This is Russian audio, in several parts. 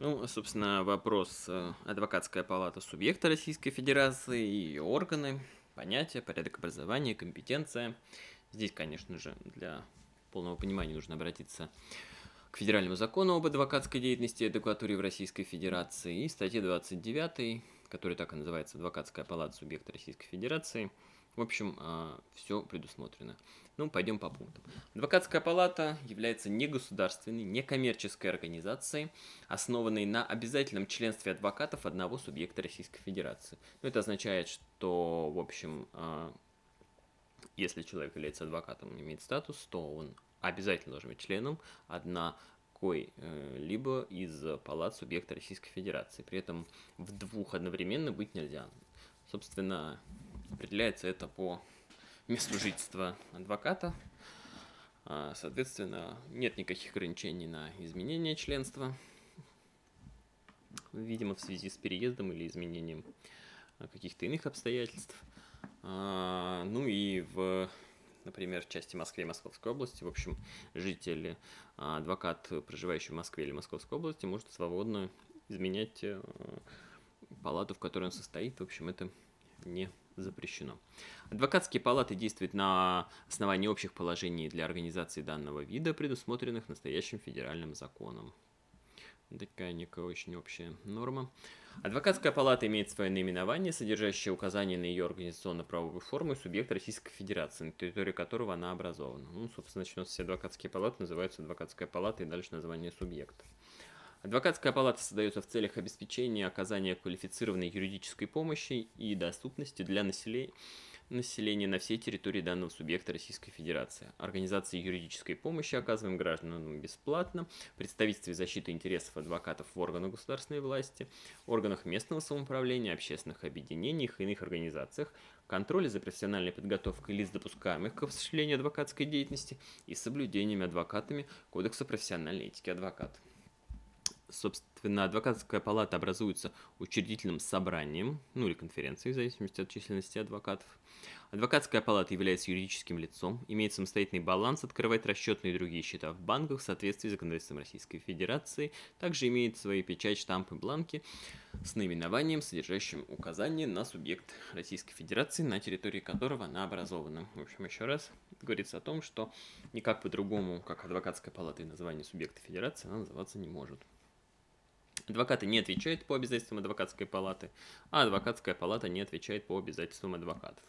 Ну, собственно, вопрос э, адвокатская палата субъекта Российской Федерации и ее органы, понятия, порядок образования, компетенция. Здесь, конечно же, для полного понимания нужно обратиться к федеральному закону об адвокатской деятельности и адвокатуре в Российской Федерации и статье 29, которая так и называется «Адвокатская палата субъекта Российской Федерации», в общем, а, все предусмотрено. Ну, пойдем по пунктам. Адвокатская палата является негосударственной, некоммерческой организацией, основанной на обязательном членстве адвокатов одного субъекта Российской Федерации. Ну, это означает, что, в общем, а, если человек является адвокатом и имеет статус, то он обязательно должен быть членом одна какой-либо э, из палат субъекта Российской Федерации. При этом в двух одновременно быть нельзя. Собственно, Определяется это по месту жительства адвоката. А, соответственно, нет никаких ограничений на изменение членства. Видимо, в связи с переездом или изменением каких-то иных обстоятельств. А, ну и в, например, части Москвы и Московской области, в общем, жители, а, адвокат, проживающий в Москве или Московской области, может свободно изменять палату, в которой он состоит. В общем, это не запрещено. Адвокатские палаты действуют на основании общих положений для организации данного вида, предусмотренных настоящим федеральным законом. Такая некая очень общая норма. Адвокатская палата имеет свое наименование, содержащее указание на ее организационно-правовую форму и субъект Российской Федерации, на территории которого она образована. Ну, собственно, начнется все адвокатские палаты, называются адвокатская палата и дальше название субъекта. Адвокатская палата создается в целях обеспечения оказания квалифицированной юридической помощи и доступности для населения населения на всей территории данного субъекта Российской Федерации. Организации юридической помощи оказываем гражданам бесплатно, представительстве защиты интересов адвокатов в органах государственной власти, органах местного самоуправления, общественных объединениях и иных организациях, контроле за профессиональной подготовкой лиц, допускаемых к осуществлению адвокатской деятельности и соблюдением адвокатами Кодекса профессиональной этики адвоката собственно, адвокатская палата образуется учредительным собранием, ну или конференцией, в зависимости от численности адвокатов. Адвокатская палата является юридическим лицом, имеет самостоятельный баланс, открывает расчетные и другие счета в банках в соответствии с законодательством Российской Федерации, также имеет свои печать, штампы, бланки с наименованием, содержащим указание на субъект Российской Федерации, на территории которого она образована. В общем, еще раз говорится о том, что никак по-другому, как адвокатская палата и название субъекта Федерации, она называться не может. Адвокаты не отвечают по обязательствам адвокатской палаты, а адвокатская палата не отвечает по обязательствам адвокатов.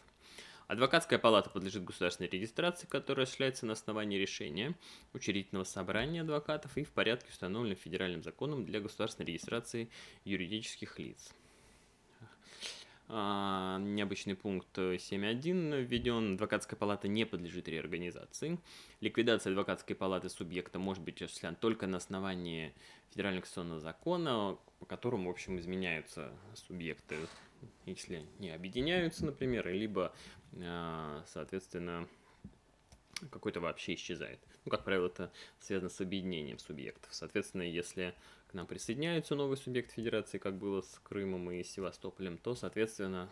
Адвокатская палата подлежит государственной регистрации, которая осуществляется на основании решения учредительного собрания адвокатов и в порядке, установленном федеральным законом для государственной регистрации юридических лиц. Необычный пункт 7.1 введен. Адвокатская палата не подлежит реорганизации. Ликвидация адвокатской палаты субъекта может быть осуществлена только на основании федерального конституционного закона, по которому, в общем, изменяются субъекты, если не объединяются, например, либо, а, соответственно, какой-то вообще исчезает. Ну, как правило, это связано с объединением субъектов. Соответственно, если к нам присоединяются новые субъекты федерации, как было с Крымом и Севастополем, то, соответственно,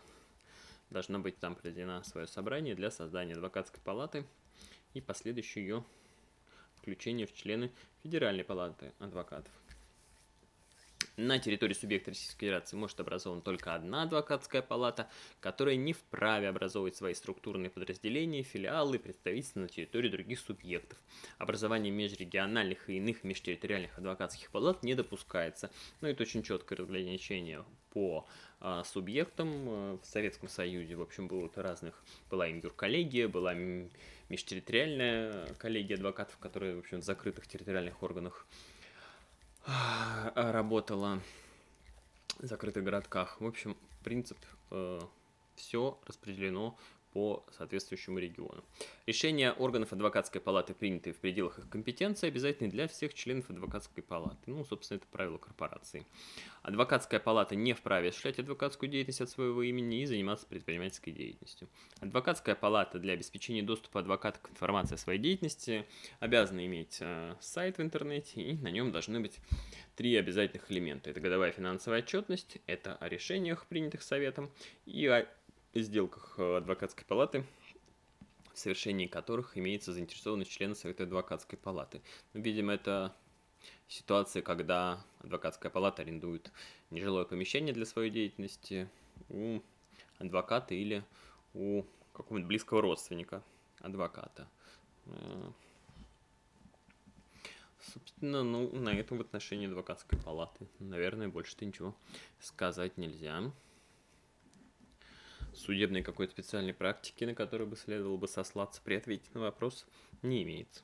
должно быть там проведено свое собрание для создания адвокатской палаты и последующее ее включение в члены Федеральной палаты адвокатов. На территории субъекта Российской Федерации может образована только одна адвокатская палата, которая не вправе образовывать свои структурные подразделения, филиалы, представительства на территории других субъектов. Образование межрегиональных и иных межтерриториальных адвокатских палат не допускается. Но это очень четкое разграничение по а, субъектам а, в Советском Союзе. В общем, было разных, была им юрколлегия, была межтерриториальная коллегия адвокатов, которые, в общем, в закрытых территориальных органах работала в закрытых городках. В общем, принцип э, все распределено по соответствующему региону. Решения органов адвокатской палаты, принятые в пределах их компетенции, обязательны для всех членов адвокатской палаты. Ну, собственно, это правило корпорации. Адвокатская палата не вправе осуществлять адвокатскую деятельность от своего имени и заниматься предпринимательской деятельностью. Адвокатская палата для обеспечения доступа адвоката к информации о своей деятельности обязана иметь э, сайт в интернете, и на нем должны быть три обязательных элемента. Это годовая финансовая отчетность, это о решениях, принятых советом, и о сделках э, адвокатской палаты, в совершении которых имеется заинтересованность члена Совета адвокатской палаты. Ну, видимо, это ситуации, когда адвокатская палата арендует нежилое помещение для своей деятельности у адвоката или у какого-нибудь близкого родственника адвоката. Э, собственно, ну, на этом в отношении адвокатской палаты, наверное, больше-то ничего сказать нельзя. Судебной какой-то специальной практики, на которую бы следовало бы сослаться при ответе на вопрос, не имеется.